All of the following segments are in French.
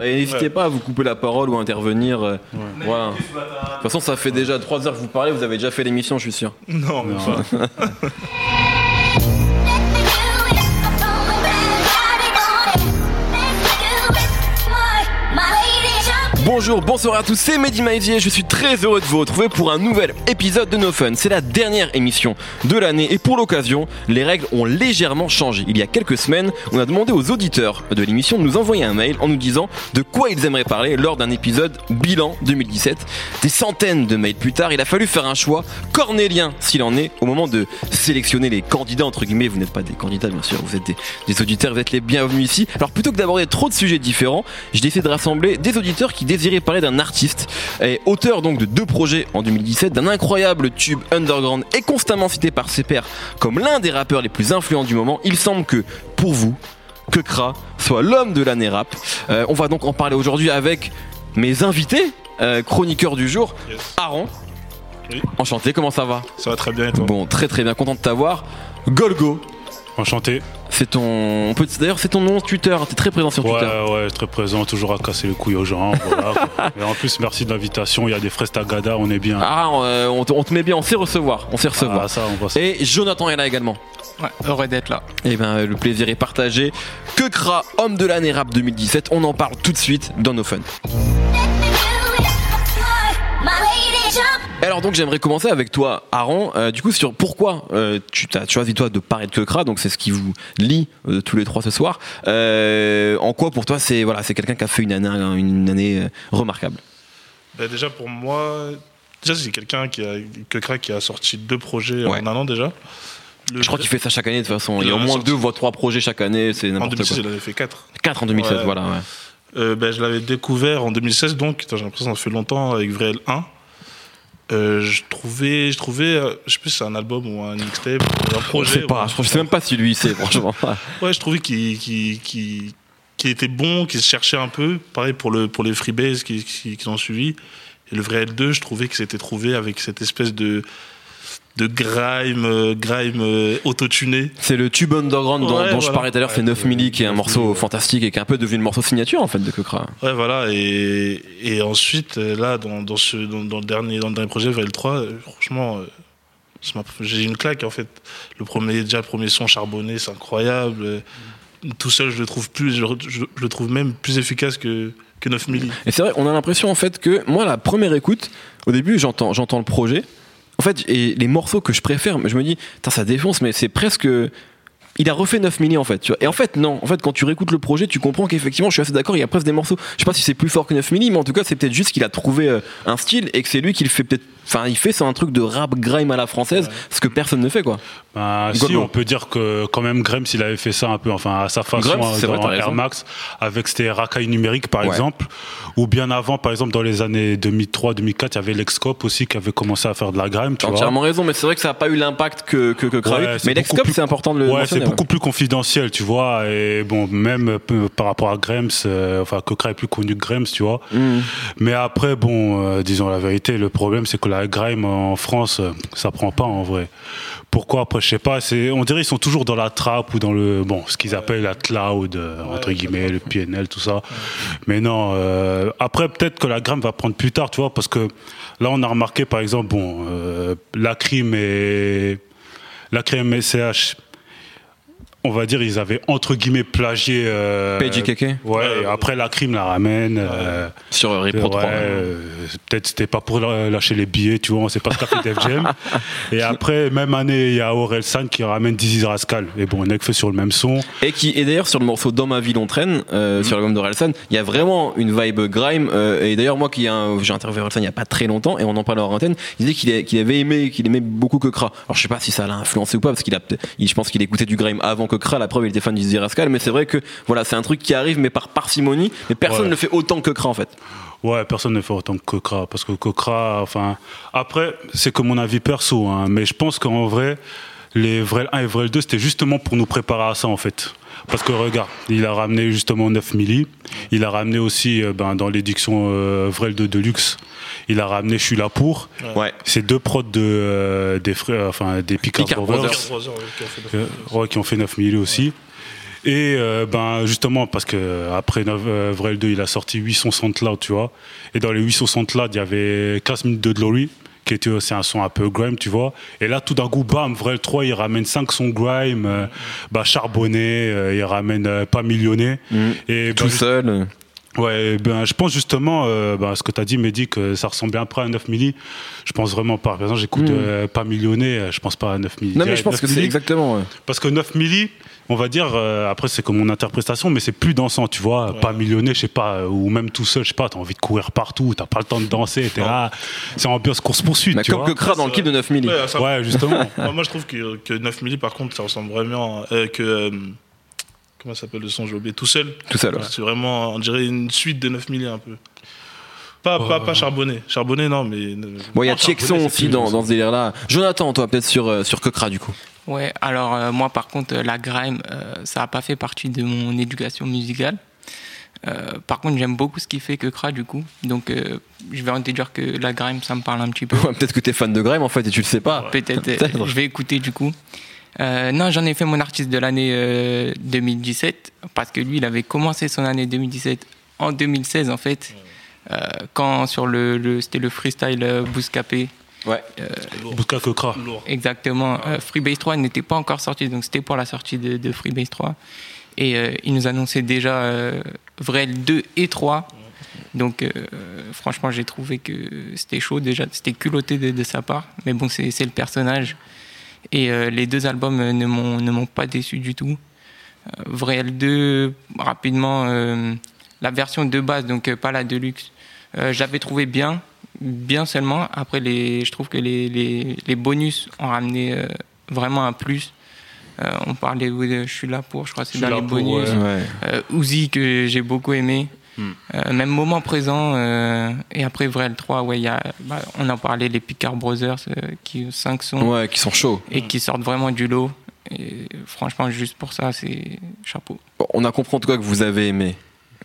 Et n'hésitez pas à vous couper la parole ou à intervenir. euh, Voilà. De toute façon, ça fait déjà 3 heures que vous parlez, vous avez déjà fait l'émission, je suis sûr. Non, mais Non. Bonjour, bonsoir à tous, c'est Mehdi Maizier, je suis très heureux de vous retrouver pour un nouvel épisode de No Fun. C'est la dernière émission de l'année et pour l'occasion, les règles ont légèrement changé. Il y a quelques semaines, on a demandé aux auditeurs de l'émission de nous envoyer un mail en nous disant de quoi ils aimeraient parler lors d'un épisode bilan 2017. Des centaines de mails plus tard, il a fallu faire un choix cornélien s'il en est au moment de sélectionner les candidats entre guillemets. Vous n'êtes pas des candidats bien sûr, vous êtes des, auditeurs, vous êtes les bienvenus ici. Alors plutôt que d'aborder trop de sujets différents, j'ai décidé de rassembler des auditeurs qui désiraient parler d'un artiste et auteur donc de deux projets en 2017, d'un incroyable tube underground et constamment cité par ses pairs comme l'un des rappeurs les plus influents du moment. Il semble que pour vous, que Kra soit l'homme de l'année rap. Euh, on va donc en parler aujourd'hui avec mes invités, euh, chroniqueurs du jour, Yes. Aaron. Oui. Enchanté, comment ça va? Ça va très bien et toi? Bon, très très bien, content de t'avoir. Golgo, Enchanté. c'est ton. on peut- D'ailleurs, c'est ton nom Twitter, t'es très présent sur Twitter. Ouais, ouais, très présent, toujours à casser les couilles aux gens. Voilà. Et en plus, merci de l'invitation. Il y a des fraises tagada, on est bien. Ah, euh, on, te, on te met bien, on sait recevoir, on sait recevoir. Ah, ça, on va Et Jonathan est là également. Ouais, heureux d'être là. Eh ben, le plaisir est partagé. Que Kra, homme de l'année rap 2017, on en parle tout de suite dans nos fun. Alors donc j'aimerais commencer avec toi, Aaron. Euh, du coup sur pourquoi euh, tu t'as choisi toi de parler de Kekra, donc c'est ce qui vous lie euh, tous les trois ce soir. En quoi pour toi c'est voilà c'est quelqu'un qui a fait une année une année remarquable? Bah, Déjà pour moi, déjà c'est quelqu'un qui a, qui a sorti deux projets Ouais. en un an déjà. Le- Je crois qu'il fait ça chaque année de toute façon. Il y a au moins sorti. deux voire trois projets chaque année, c'est En n'importe 2006, quoi. il en avait fait quatre. Quatre en 2016, Ouais. voilà. Ouais. Euh, bah, je l'avais découvert en 2016, donc j'ai l'impression que ça fait longtemps avec Vrel 1. Euh, je trouvais, je trouvais, euh, je sais plus si c'est un album ou un mixtape, un Je projet. sais pas, je sais même pas si lui c'est franchement. Ouais, je trouvais qu'il qu'il- qu'il était bon, qu'il se cherchait un peu. Pareil pour, le, pour les freebase qui, qui, qui ont suivi. Et le vrai L2, je trouvais que c'était trouvé avec cette espèce de, de grime, euh, grime euh, autotuné. C'est le tube underground dont, Ouais, dont je voilà. parlais tout à l'heure, c'est Ouais, 9 milli qui est un 9 morceau fantastique et qui est un peu devenu le morceau signature en fait de Kekra. Ouais, voilà. Et, et ensuite, euh, là, dans, dans, ce, dans, dans le dernier, dans le dernier projet, VL 3, euh, franchement, j'ai une claque en fait. Le premier, déjà, le premier son charbonné, c'est incroyable. Tout seul, je le trouve plus, je, je- je le trouve même plus efficace que, que 9 milli. Et c'est vrai, on a l'impression en fait que moi, la première écoute, au début, j'entends, j'entends le projet. En fait, et les morceaux que je préfère, je me dis, ça défonce, mais c'est presque. Il a refait 9 milli en fait. Et en fait, non. En fait, quand tu réécoutes le projet, tu comprends qu'effectivement, je suis assez d'accord, il y a presque des morceaux. Je sais pas si c'est plus fort que 9 milli, mais en tout cas, c'est peut-être juste qu'il a trouvé euh, un style et que c'est lui qui le fait peut-être. Enfin, il fait c'est un truc de rap grime à la française, ce que personne ne fait quoi. Bah, si, on peut dire que quand même Grems, il avait fait ça un peu, enfin à sa façon Grems, euh, vrai, dans raison. Air Max, avec c'était racaille numérique par Ouais. exemple, ou bien avant, par exemple dans les années 2003-2004, il y avait l'Excop aussi qui avait commencé à faire de la grime, tu vois. entièrement raison, mais c'est vrai que ça n'a pas eu l'impact que, que, que. Ouais, Mais beaucoup l'excop, plus- c'est important de le Ouais, c'est beaucoup plus confidentiel, tu vois. Et bon, même euh, par rapport à Grems, euh, enfin, Coca est plus connu que Grems, tu vois. Mhm. Mais après, bon, euh, disons la vérité, le problème, c'est que la grime en France, ça prend pas en vrai. Pourquoi Après, je sais pas. C'est, on dirait ils sont toujours dans la trap ou dans le, bon, ce qu'ils appellent la cloud, euh, entre guillemets, le PNL, tout ça. Mais non. euh, après, peut-être que la grime va prendre plus tard, tu vois, parce que là, on a remarqué, par exemple, bon, euh, la crime et la crime SCH. On va dire, ils avaient entre guillemets plagié. Euh, PJKK Ouais, et après la crime la ramène. euh, sur Repro 3. Ouais, euh, peut-être c'était pas pour lâcher les billets, tu vois, on sait pas ce qu'a fait Def Jam. Et après, même année, il y a Aurel San qui ramène Dizzy Rascal. Et bon, on est fait sur le même son. Et qui et d'ailleurs sur le morceau Dans ma ville on traîne euh, Mhm. sur l'album de Relsan, il y a vraiment une vibe grime euh, et d'ailleurs moi qui j'ai interviewé Relsan il y a pas très longtemps et on en parlait en antenne, il disait qu'il avait aimé qu'il aimait beaucoup Kekra. Alors je sais pas si ça l'a influencé ou pas parce qu'il a il- je pense qu'il écoutait du grime avant Kekra, la preuve il était fan du Rascal mais c'est vrai que voilà, c'est un truc qui arrive mais par parcimonie, mais personne Ouais. ne fait autant que Kekra en fait. Ouais, personne ne fait autant que Kokra. Parce que Kokra, enfin. Après, c'est que mon avis perso, hein, mais je pense qu'en vrai, les Vrel 1 et Vrel 2, c'était justement pour nous préparer à ça, en fait. Parce que regarde, il a ramené justement 9 milli. Il a ramené aussi, euh, ben, dans l'édition euh, Vrel 2 Deluxe, il a ramené Je suis là pour. Ouais. C'est deux prods de, euh, des frères, enfin, des Picard Picard Brothers. Brothers. Brothers, ouais, qui Euh, ouais, ont fait 9 milli aussi. Et euh, ben justement parce que après euh, Vrel 2 il a sorti 860 Loud tu vois et dans les 860 Loud il y avait 15 minutes de Glory qui était aussi un son un peu grime tu vois. Et là tout d'un coup bam Vrel 3 il ramène 5 sons grime euh, bah charbonné euh, il ramène euh, pas millionné. Et Tout ben, seul. Ouais, ben, je pense justement, euh, ben, ce que tu as dit, Mehdi, que ça ressemble bien près à 9 milli. Je pense vraiment pas. Par exemple, j'écoute Mm. euh, pas millionné, euh, je pense pas à 9 milli. Non, mais je pense 9 que c'est exactement. ouais. Parce que 9 milli, on va dire, euh, après, c'est comme mon interprétation, mais c'est plus dansant, tu vois. Pas millionné, je sais pas, ou même tout seul, je sais pas, t'as envie de courir partout, t'as pas le temps de danser, t'es là. C'est ambiance course-poursuite, Mais tu comme vois. que Kra dans le clip de 9 milli. Ouais, ça- Ouais, justement. moi, je trouve que, que 9 milli, par contre, ça ressemble vraiment. euh, que. Euh, comment ça s'appelle le son J'ai oublié. Tout seul. Tout seul. ouais. C'est vraiment, on dirait une suite de 9 milli un peu. Pas, pas, pas charbonné. Charbonné, non, mais. Bon, il y a Charbonnet, aussi dans, dans ce délire-là. Jonathan, toi, peut-être sur, euh, sur Kekra, du coup. Ouais, alors euh, moi par contre, euh, la grime, euh, ça n'a pas fait partie de mon éducation musicale. Euh, par contre, j'aime beaucoup ce qu'il fait que Kra du coup. Donc, euh, je vais en déduire que la grime, ça me parle un petit peu. Ouais, peut-être que t'es fan de Grime, en fait, et tu le sais pas. Peut-être, euh, Peut-être. je vais écouter du coup. Euh, non, j'en ai fait mon artiste de l'année euh, 2017 parce que lui, il avait commencé son année 2017 en 2016 en fait. Euh, quand sur le, le- c'était le freestyle euh, Bouscapé, Ouais. Kokra. Lourd. Exactement. Euh, Freebase 3 n'était pas encore sorti, donc c'était pour la sortie de, de Freebase 3. Et euh, il nous annonçait déjà euh, Vrel 2 et 3. Donc euh, franchement, j'ai trouvé que c'était chaud déjà, c'était culotté de, de sa part. Mais bon, c'est c'est le personnage. Et euh, les deux albums euh, ne m'ont ne m'ont pas déçu du tout. Euh, Vrel 2, rapidement, euh, la version de base, donc euh, pas la deluxe, euh, j'avais trouvé bien, bien seulement. Après, les, je trouve que les, les, les bonus ont ramené euh, vraiment un plus. Euh, on parlait de Je suis là pour, je crois que Je c'est dans les bonus. ouais. Ouais. Euh, Uzi que j'ai beaucoup aimé. Euh, même moment présent. euh, et après, Vrel 3, ouais, il y a, bah, on en parlait, les Picard Brothers, euh, qui 5 sons Ouais, qui sont chauds. et qui sortent vraiment du lot. Et franchement, juste pour ça, c'est chapeau. Bon, on a compris en tout cas que vous avez aimé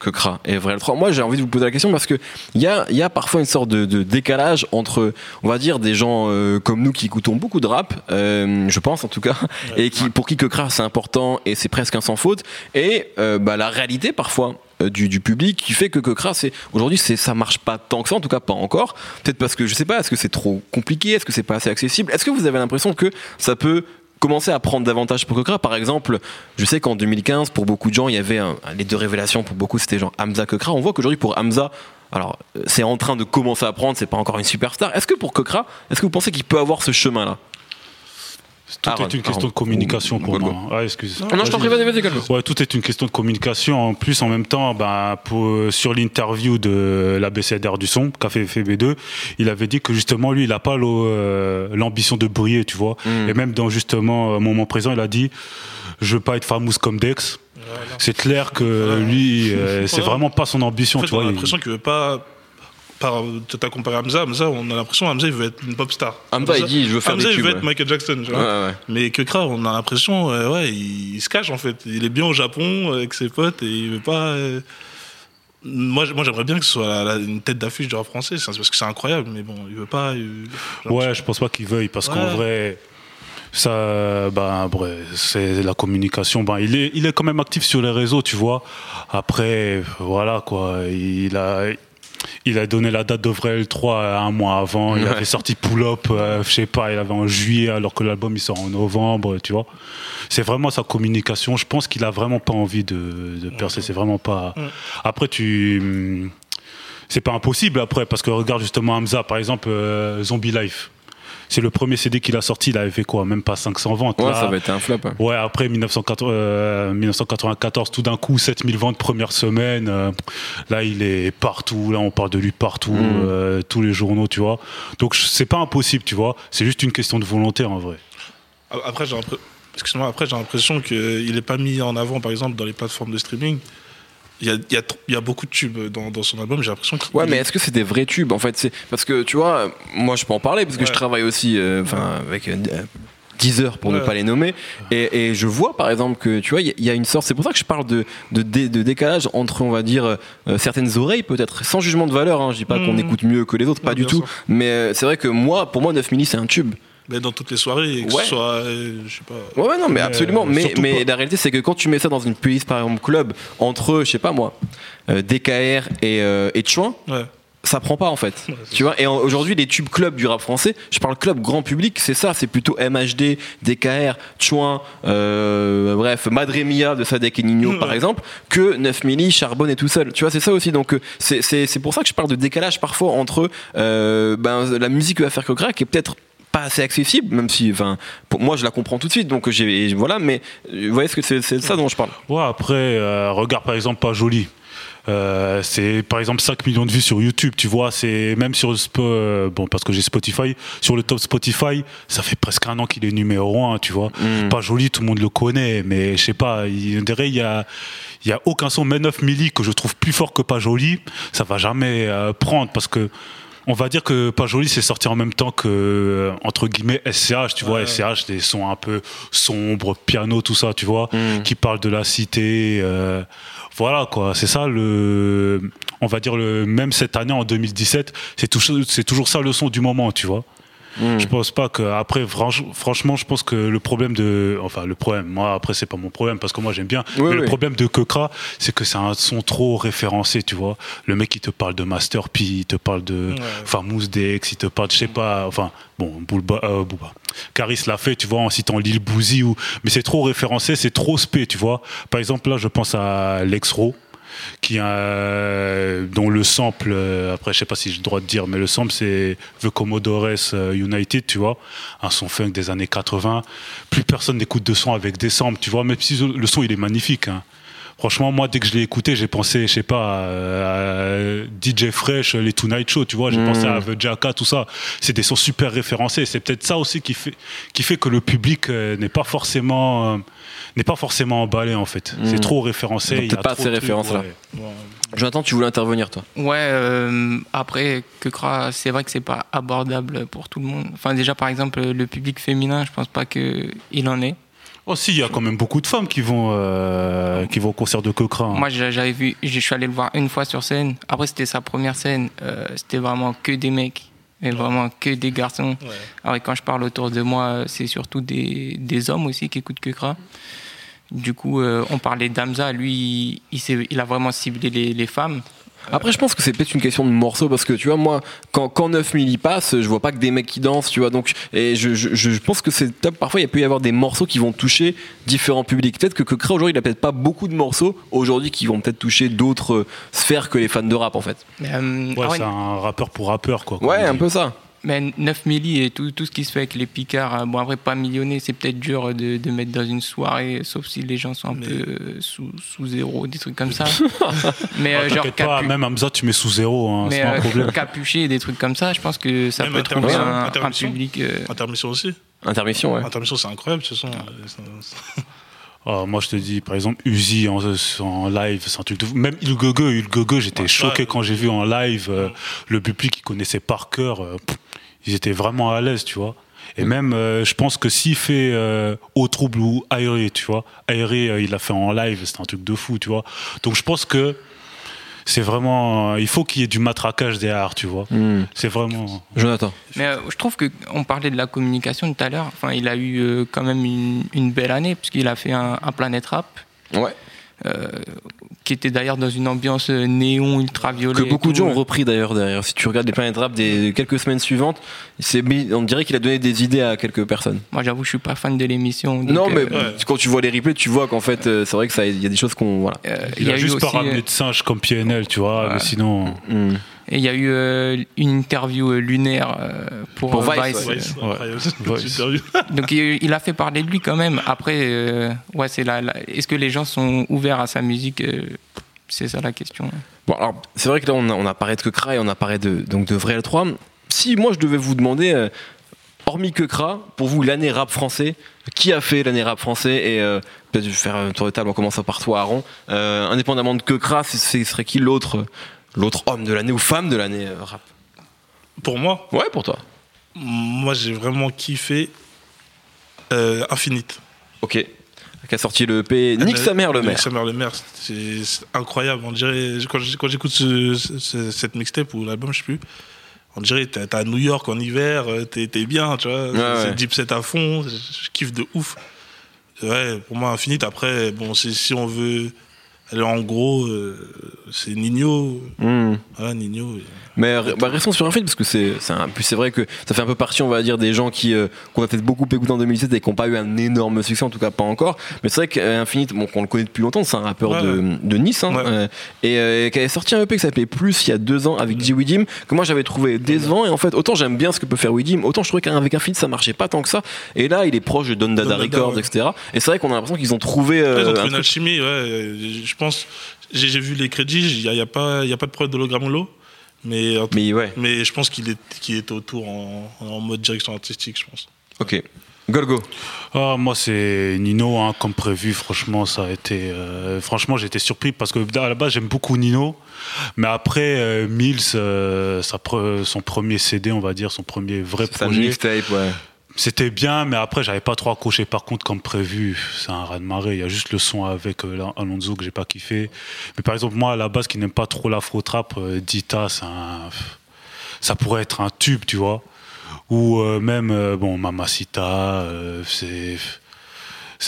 Kekra et Vrel 3. Moi, j'ai envie de vous poser la question parce que il y a, il y a parfois une sorte de, de décalage entre, on va dire, des gens euh, comme nous qui écoutons beaucoup de rap, euh, je pense en tout cas, et qui, pour qui Kekra c'est important et c'est presque un sans faute, et euh, bah, la réalité parfois du, du public qui fait que Kekra c'est aujourd'hui c'est ça marche pas tant que ça en tout cas pas encore. Peut-être parce que je sais pas est-ce que c'est trop compliqué est-ce que c'est pas assez accessible? Est-ce que vous avez l'impression que ça peut commencer à prendre davantage pour Kekra par exemple je sais qu'en 2015 pour beaucoup de gens il y avait les deux révélations pour beaucoup c'était genre Hamza Kekra on voit qu'aujourd'hui pour Hamza alors euh, c'est en train de commencer à prendre c'est pas encore une superstar. Est-ce que pour Kekra est-ce que vous pensez qu'il peut avoir ce chemin là Tout Aaron, est une Aaron. question de communication pour Golgo. moi. Ah, excuse. non je t'en prie vas-y vas-y. Ouais, tout est une question de communication. En plus, en même temps, ben, pour, sur l'interview de l'ABCDR du son, qu'a fait FB2, il avait dit que justement, lui, il n'a pas euh, l'ambition de briller, tu vois. Mm. Et même dans justement euh, moment présent, il a dit Je veux pas être famous comme Dex. C'est clair que lui, euh, c'est vraiment pas son ambition, En fait, tu on vois. a il- l'impression qu'il veut pas. Par, t'as comparé à Hamza, Hamza, on a l'impression qu'Hamza il veut être une pop star. Hamza, il dit, je veux faire Hamza, des il veut tubes, être. Michael Jackson, tu vois. ouais. Mais que Kra, on a l'impression, euh, ouais, il, il se cache en fait. Il est bien au Japon euh, avec ses potes et il veut pas. euh, Moi, moi j'aimerais bien que ce soit la- la- une tête d'affiche du rap français, c'est parce que c'est incroyable, mais bon, il veut pas. il- Ouais, je pense pas qu'il veuille parce qu'en vrai, ça, ben, bref, c'est la communication. Ben, il est, il est quand même actif sur les réseaux, tu vois. Après, voilà quoi, il a. Il a donné la date de Vrel 3 un mois avant. Il Ouais. avait sorti Pull Up, euh, je sais pas, il avait en juillet alors que l'album il sort en novembre, tu vois. C'est vraiment sa communication. Je pense qu'il a vraiment pas envie de, de percer. C'est vraiment pas. Ouais. Après, tu. C'est pas impossible après, parce que regarde justement Hamza, par exemple, euh, Zombie Life. C'est le premier CD qu'il a sorti, il avait fait quoi Même pas 500 ventes. Ouais, Là, ça va être un flop hein. Ouais, après 1980, euh, 1994, tout d'un coup, 7000 ventes première semaine. euh, là, il est partout. Là, on parle de lui partout, Mhm. euh, tous les journaux, tu vois. Donc, c'est pas impossible, tu vois. C'est juste une question de volonté, en vrai. Après, j'ai l'impression- excuse-moi, après, j'ai l'impression qu'il n'est pas mis en avant, par exemple, dans les plateformes de streaming. Il y a, y a y a beaucoup de tubes dans, dans son album, j'ai l'impression qu'il Ouais, mais est- est-ce que c'est des vrais tubes en fait? C'est parce que tu vois, moi je peux en parler parce que Ouais. je travaille aussi, euh, enfin avec euh, 10 heures pour ne pas les nommer, et, et je vois par exemple que tu vois, il y, a- il y a une sorte. C'est pour ça que je parle de de, dé- de décalage entre, on va dire, euh, certaines oreilles peut-être, sans jugement de valeur. Hein, je dis pas qu'on Mhm. écoute mieux que les autres, pas du tout. Mais euh, c'est vrai que moi, pour moi, 9 milli c'est un tube. Mais dans toutes les soirées, que Ouais. ce soit, euh, je sais pas. Ouais, ouais, non, mais Mais, absolument. euh, Mais, mais pas- la réalité, c'est que quand tu mets ça dans une playlist, par exemple, club, entre, je sais pas moi, euh, DKR et, euh, et Chouin, Ouais. ça prend pas en fait. Ouais, tu vois, et aujourd'hui, les tubes club du rap français, je parle club grand public, c'est ça, c'est plutôt MHD, DKR, Chouin, euh, bref, Madre Mia de Sadek et Nino Ouais. par exemple, que 9 milli, Charbonne et tout seul. Tu vois, c'est ça aussi. Donc, euh, c'est- pour ça que je parle de décalage parfois entre euh, ben, la musique que va faire Coquera qui est peut-être pas assez accessible, même si, enfin, pour moi je la comprends tout de suite, donc j'ai, voilà, mais vous voyez ce que c'est, de ça dont je parle. Ouais, après, euh, regarde par exemple Pas Joli. Euh, c'est par exemple 5 millions de vues sur YouTube, tu vois, c'est même sur euh, bon parce que j'ai Spotify, sur le top Spotify, ça fait presque un an qu'il est numéro 1, tu vois. Mm. Pas joli, tout le monde le connaît, mais je sais pas, il, dirait il y a il y a aucun son même 9 milli que je trouve plus fort que Pas joli, ça va jamais euh, prendre parce que on va dire que Pas Joli c'est sorti en même temps que euh, entre guillemets SCH, tu vois, Ouais. SCH des sons un peu sombres, piano, tout ça, tu vois Mm. qui parle de la cité. euh, voilà quoi, c'est ça le, on va dire le même cette année en 2017, c'est toujours c'est toujours ça le son du moment, tu vois. Mm. Je pense pas que après franch- franchement, je pense que le problème de enfin le problème, moi après c'est pas mon problème parce que moi j'aime bien, Oui, mais oui. le problème de Kekra, c'est que c'est un son trop référencé, tu vois. Le mec il te parle de Master P, il te parle de Ouais. Famous Dex, il te parle, je sais pas, enfin, bon, euh, Booba. Caris l'a fait, tu vois, en citant Lil Bouzy, ou, mais c'est trop référencé, c'est trop spé, tu vois. Par exemple, là, je pense à Lex Ro, qui a, dont le sample, euh, après, je sais pas si j'ai le droit de dire, mais le sample, c'est The Commodores euh, United, tu vois, un son funk des années 80. Plus personne n'écoute de son avec des samples, tu vois, même si le son, il est magnifique, hein. Franchement, moi, dès que je l'ai écouté, j'ai pensé, je sais pas, à, DJ Fresh, les Tonight Show, tu vois, j'ai Mm. pensé à The Jacka, tout ça. C'est des sons super référencés. C'est peut-être ça aussi qui fait, qui fait que le public euh, n'est pas forcément, euh, n'est pas forcément emballé en fait. C'est trop référencé. Donc il y a peut-être pas trop ces références-là. ouais. Ouais. Jonathan, tu voulais intervenir toi Ouais, euh, après, Kekra, c'est vrai que c'est pas abordable pour tout le monde. Enfin, déjà, par exemple, le public féminin, je pense pas qu'il en est. Oh si, il y a quand même beaucoup de femmes qui vont, euh, qui vont au concert de hein. Moi, j'a- j'avais vu, je suis allé le voir une fois sur scène. Après, c'était sa première scène. Euh, c'était vraiment que des mecs. Et vraiment que des garçons. Ouais. Alors, quand je parle autour de moi, c'est surtout des, des hommes aussi qui écoutent Kekra. Du coup, euh, on parlait d'Amza. Lui, il, il s'est- il a vraiment ciblé les, les femmes. Après, je pense que c'est peut-être une question de morceaux parce que tu vois, moi, quand, quand 9 milli passe, je vois pas que des mecs qui dansent, tu vois. Donc, et je, je, je pense que c'est top. Parfois, il peut y avoir des morceaux qui vont toucher différents publics. Peut-être que Kekra aujourd'hui, il a peut-être pas beaucoup de morceaux aujourd'hui qui vont peut-être toucher d'autres sphères que les fans de rap en fait. Euh, Ouais, ah ouais, c'est un rappeur pour rappeur, quoi. Ouais, un peu ça. Mais 9 milli et tout, tout ce qui se fait avec les picards, euh, bon après pas millionné, c'est peut-être dur de, de mettre dans une soirée, sauf si les gens sont un Mais- peu euh, sous, sous zéro, des trucs comme ça. mais Ah, euh, genre pas, capu- même Hamza, tu mets sous zéro, hein, c'est pas un euh, problème. capuché, des trucs comme ça, je pense que ça Même peut trouver intermission, un, public. euh, Intermission aussi. Intermission, ouais. Intermission, c'est incroyable. Euh, Ah, moi, je te dis, par exemple, Uzi en, en live, c'est un truc de fou. Même Il Gogo, j'étais Ouais, choqué ouais. quand j'ai vu en live euh, le public qui connaissait par cœur. euh, pff, ils étaient vraiment à l'aise, tu vois. Et même, euh, je pense que s'il fait euh, Au Trouble ou Aéré, tu vois, Aéré, euh, il l'a fait en live, c'est un truc de fou, tu vois. Donc, je pense que c'est vraiment. euh, il faut qu'il y ait du matraquage derrière, tu vois. Hmm. C'est vraiment. Jonathan. Mais euh, je trouve que on parlait de la communication tout à l'heure. Enfin, il a eu euh, quand même une, une belle année puisqu'il a fait un, un Planet Rap. Ouais. Euh, qui était d'ailleurs dans une ambiance euh, néon ultraviolet. Que beaucoup de gens ont repris d'ailleurs derrière. Si tu regardes les planètes rap des quelques semaines suivantes, on dirait qu'il a donné des idées à quelques personnes. Moi, j'avoue, je suis pas fan de l'émission. non, mais euh, ouais. quand tu vois les replays, tu vois qu'en fait, euh, c'est vrai que ça, il y a des choses qu'on voilà. euh, Il, a, juste pas ramené euh, de singe comme PNL, tu vois, Ouais. mais sinon. Hmm. Et il y a eu euh, une interview euh, lunaire euh, pour, Pour Vice, ouais. Ouais. Donc il, il a fait parler de lui quand même. Après, euh, ouais, c'est la, la- est-ce que les gens sont ouverts à sa musique C'est ça la question. Bon, alors, c'est vrai que là, on a, on a parlé de Kekra et on a parlé de, donc de Vrai L3. Si moi, je devais vous demander, euh, hormis Kekra, pour vous, l'année rap français, qui a fait l'année rap français Et euh, peut-être je vais faire un tour de table en commençant par toi, Aaron. Euh, indépendamment de ce ce serait qui l'autre l'autre homme de l'année ou femme de l'année euh, rap Pour moi, Ouais, pour toi. moi j'ai vraiment kiffé euh, Infinite. Ok. Qui a sorti le EP Nique sa mère le maire. sa mère le maire, c'est incroyable. On dirait, quand j'écoute ce- ce- cette mixtape ou l'album, je sais plus, on dirait t'es t'es à New York en hiver, euh, t'es bien, tu vois. Ouais, c'est deep set à fond, je, kiffe de ouf. Ouais, pour moi, Infinite, après, bon, c'est- si on veut aller en gros, euh, c'est Nino. Hmm. Voilà, Nino. et- Mais euh, bah, restons sur un film parce que c'est c'est un plus c'est vrai que ça fait un peu partie on va dire des gens qui euh, qu'on a peut-être beaucoup écouté en 2017 et qui n'ont pas eu un énorme succès en tout cas pas encore mais c'est vrai qu'Infinite bon qu'on le connaît depuis longtemps c'est un rappeur Ouais, de, de Nice hein, Ouais. euh, et euh, qui avait sorti un EP qui s'appelait Plus il y a deux ans avec G Widim que moi j'avais trouvé décevant et en fait autant j'aime bien ce que peut faire Widim autant je trouvais qu'avec Infinite ça marchait pas tant que ça et là il est proche de Don Dada Records etc et c'est vrai qu'on a l'impression qu'ils ont trouvé euh, ils ont trouvé une alchimie, ouais. euh, Je pense, j'ai j'ai vu les crédits, il n'y a, y a pas il y a pas de preuve d'hologramme mais, en tout- mais ouais mais je pense qu'il est, qu'il est autour en, en mode direction artistique, je pense. ok Golgo Ah, moi, c'est Nino, hein, comme prévu. Franchement, ça a été. euh, franchement, j'étais surpris parce que à la base, j'aime beaucoup Nino. Mais après, euh, Mills, euh, sa pre- son premier CD, on va dire, son premier vrai sa projet, mixtape ouais c'était bien, mais après, j'avais pas trop accroché. Par contre, comme prévu, c'est un raz de marée. Il y a juste le son avec euh, Alonso que j'ai pas kiffé. Mais par exemple, moi, à la base, qui n'aime pas trop l'afro-trap, euh, Dita, un- ça pourrait être un tube, tu vois. Ou euh, même, euh, bon, Mamacita, euh, c'est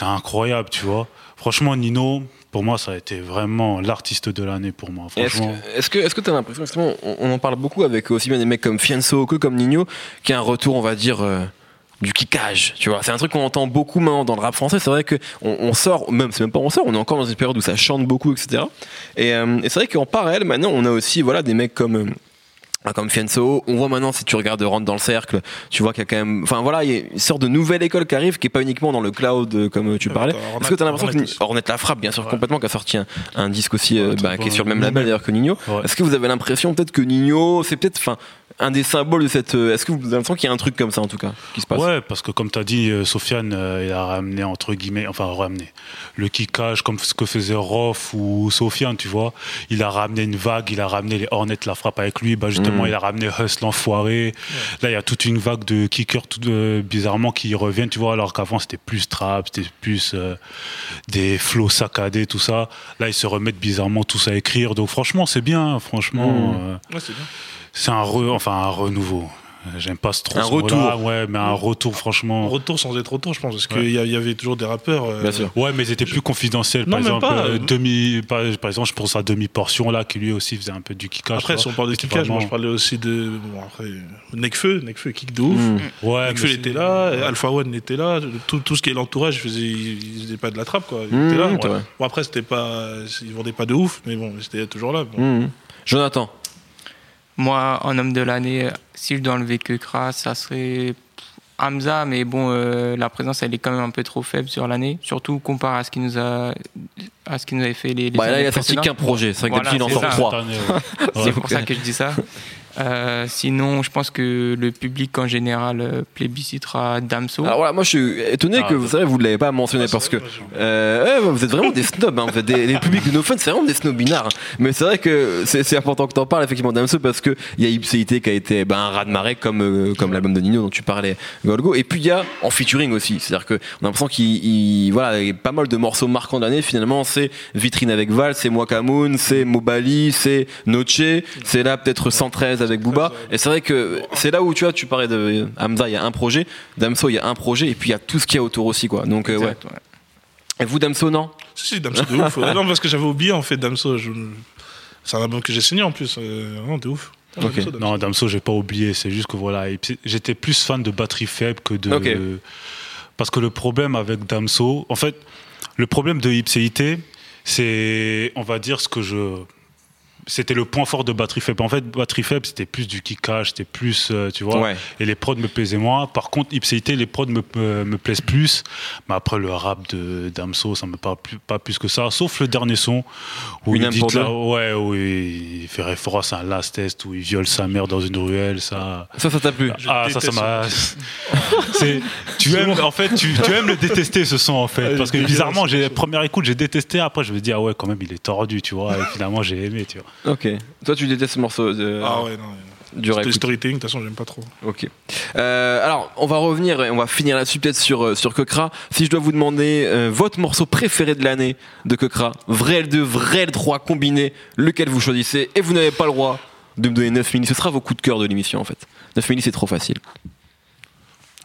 incroyable, tu vois. Franchement, Nino, pour moi, ça a été vraiment l'artiste de l'année pour moi. Est-ce Franchement. que est-ce que est-ce que t'as l'impression justement on, on en parle beaucoup avec aussi bien des mecs comme Fianso que comme Nino qui a un retour on va dire euh, du kickage, tu vois. C'est un truc qu'on entend beaucoup maintenant dans le rap français. C'est vrai que on, on sort, même c'est même pas on sort, on est encore dans une période où ça chante beaucoup, etc. Et, euh, et c'est vrai qu'en parallèle, maintenant, on a aussi voilà des mecs comme euh, ah, comme Fianso, on voit maintenant si tu regardes Rentre dans le cercle, tu vois qu'il y a quand même, enfin voilà, il y a une sorte de nouvelle école qui arrive, qui est pas uniquement dans le cloud euh, comme tu Ouais, parlais. Est-ce que t'as l'impression que. Ornette la frappe, bien sûr, Ouais. complètement, qui a sorti un, un disque aussi, euh, Ouais, bah, qui est sur le même label d'ailleurs que Nino. Ouais. Est-ce que vous avez l'impression peut-être que Nino, c'est peut-être, enfin, un des symboles de cette. euh, Est-ce que vous avez l'impression qu'il y a un truc comme ça en tout cas qui se passe? Ouais, parce que comme tu as dit, euh, Sofiane, euh, il a ramené, entre guillemets, enfin ramené, le kickage comme ce que faisait Roth ou Sofiane, tu vois. Il a ramené une vague, il a ramené les Hornets, la frappe avec lui. Bah, justement, Mhm. il a ramené Hustle l'enfoiré. Là, il y a toute une vague de kickers, tout, euh, bizarrement, qui reviennent, tu vois, alors qu'avant, c'était plus trap, c'était plus euh, des flows saccadés, tout ça. Là, ils se remettent bizarrement tous à écrire. Donc, franchement, c'est bien, franchement. Mhm. euh, Ouais, c'est bien. C'est un, re- enfin, un renouveau. J'aime pas ce trop Un ce retour. Ouais, mais un retour, franchement. Retour sans être retour, je pense, parce Ouais. qu'il y, il y avait toujours des rappeurs. euh, Bien sûr. Ouais, mais ils étaient plus confidentiels. Non, par même exemple, pas. euh, demi, par, par exemple, je pense à demi-portion là, qui lui aussi faisait un peu du kickage. Après, si on parle de C'était kickage, moi vraiment- je parlais aussi de. Bon, après, Nekfeu, Nekfeu kick de ouf. Hmm. Ouais, Nekfeu il était là, Ouais. Alpha One était là, tout, tout ce qui est l'entourage, il faisait, il faisait pas de la trappe quoi. Il Mmh, était là. c'est vrai. Bon, après, c'était pas, ils vendaient pas de ouf, mais bon, ils étaient toujours là. Bon. Mhm. Jonathan. Moi, en homme de l'année, si je dois enlever que Kras, ça serait Hamza, mais bon, euh, la présence, elle est quand même un peu trop faible sur l'année, surtout comparé à ce qu'il nous a, à ce qu'il nous avait fait les. les Bah, là, il a sorti qu'un projet. C'est vrai que Voilà, d'habitude, il en c'est sort trois. C'est pour ça que je dis ça. Euh, sinon, je pense que le public en général euh, plébiscitera Damso. Alors voilà, moi je suis étonné Ah, que vous savez, vous ne l'avez pas mentionné Ouais, parce que euh, ouais, vous êtes vraiment des snobs, hein. vous êtes des, les publics de nos fans, c'est vraiment des snobinards. Mais c'est vrai que c'est important que tu en parles effectivement Damso parce que il y a Ipséité qui a été ben, un raz de marée comme euh, comme l'album de Nino dont tu parlais, Golgo. Et puis il y a en featuring aussi, c'est-à-dire que on a l'impression qu'il il- voilà, il y a pas mal de morceaux marquants de l'année. Finalement, c'est Vitrine avec Val, c'est Moi Kamoun, c'est Mobali, c'est Noche, c'est là peut-être 113 avec Booba. Et c'est vrai que c'est là où tu vois, tu parlais de Hamza, il y a un projet, Damso, il y a un projet, et puis il y a tout ce qu'il y a autour aussi, quoi. Donc, euh, ouais. Et vous, Damso, non? Si, si, Damso de ouf. Non, parce que j'avais oublié en fait Damso. je- C'est un album que j'ai signé en plus. euh, non, de ouf. Damso, Damso. Non, Damso, j'ai pas oublié. C'est juste que voilà, j'étais plus fan de batterie faible que de. Ok. Parce que le problème avec Damso, en fait, le problème de Ipséité, c'est, on va dire, ce que je. C'était le point fort de batterie faible. En fait, batterie faible, c'était plus du kickage, c'était plus, euh, tu vois. Ouais. Et les prods me plaisaient moins. Par contre, Ipséité, les prods me, me, me plaisent plus. Mais après, le rap de Damso, ça me parle plus, pas plus que ça. Sauf le dernier son où Une il dit là, ouais, où il fait référence à un last test où il viole sa mère dans une ruelle. Ça. Ça, ça t'a plu Ah, ça, ça m'a. C'est, tu aimes, en fait, tu, tu aimes le détester ce son en fait, parce que bizarrement, j'ai première écoute, j'ai détesté. Après, je me dis ah ouais, quand même, il est tordu, tu vois. Et finalement, j'ai aimé, tu vois. Ok. Toi, tu détestes ce morceau de, Ah ouais, non. du rap. Le storytelling, de toute façon, j'aime pas trop. Ok. Euh, alors, on va revenir et on va finir là-dessus peut-être sur euh, sur Kekra. Si je dois vous demander euh, votre morceau préféré de l'année de Kekra, vrai L2, vrai L3 combiné, lequel vous choisissez Et vous n'avez pas le droit de me donner 9 milli. Ce sera vos coups de cœur de l'émission en fait. 9 milli, c'est trop facile.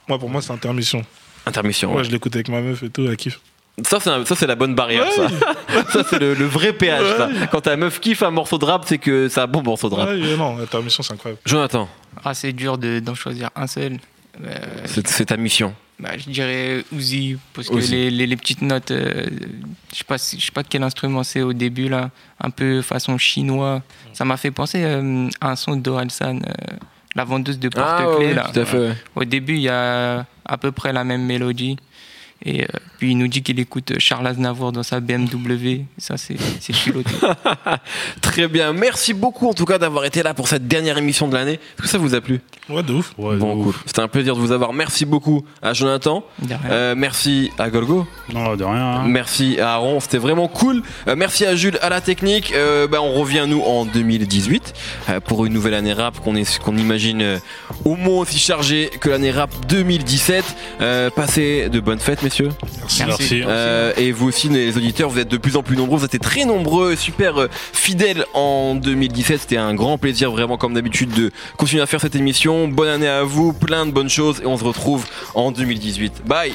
Moi, pour moi, c'est intermission. Intermission. Moi, ouais. je l'écoute avec ma meuf et tout, elle kiffe. Ça, c'est un- ça, c'est la bonne barrière, ça. ça, c'est le, le vrai péage, ça. Quand ta meuf kiffe un morceau de rap, c'est que c'est un bon morceau de rap. Ouais, non, intermission, c'est incroyable. Jonathan, Ah, c'est dur de- d'en choisir un seul. Euh, c'est c'est ta mission. bah, je dirais Uzi, parce que Uzi. les, les- les petites notes, euh, je sais pas, si- je sais pas quel instrument c'est au début là, un peu façon chinois. Ça m'a fait penser euh, à un son d'Orelsan, euh, la vendeuse de porte-clés Ah, ouais, là. tout à fait. ouais. Au début, il y a à peu près la même mélodie. Et euh, puis il nous dit qu'il écoute Charles Aznavour dans sa BMW. Ça, c'est culotté. Très bien. Merci beaucoup, en tout cas, d'avoir été là pour cette dernière émission de l'année. Est-ce que ça vous a plu? Ouais, de ouf. Ouais, Bon, cool. C'était un plaisir de vous avoir. Merci beaucoup à Jonathan. De rien. Euh, merci à Golgo. Non, de rien. hein. Merci à Aaron, c'était vraiment cool. Euh, merci à Jules à la technique. Euh, bah, on revient nous en 2018 euh, pour une nouvelle année rap qu'on est qu'on imagine euh, au moins aussi chargée que l'année rap 2017. Euh, passez de bonnes fêtes, messieurs. Merci. Merci. Euh, et vous aussi, les auditeurs, vous êtes de plus en plus nombreux. Vous êtes très nombreux, super euh, fidèles en 2017. C'était un grand plaisir, vraiment comme d'habitude, de continuer à faire cette émission. Bonne année à vous, plein de bonnes choses, et on se retrouve en 2018. Bye.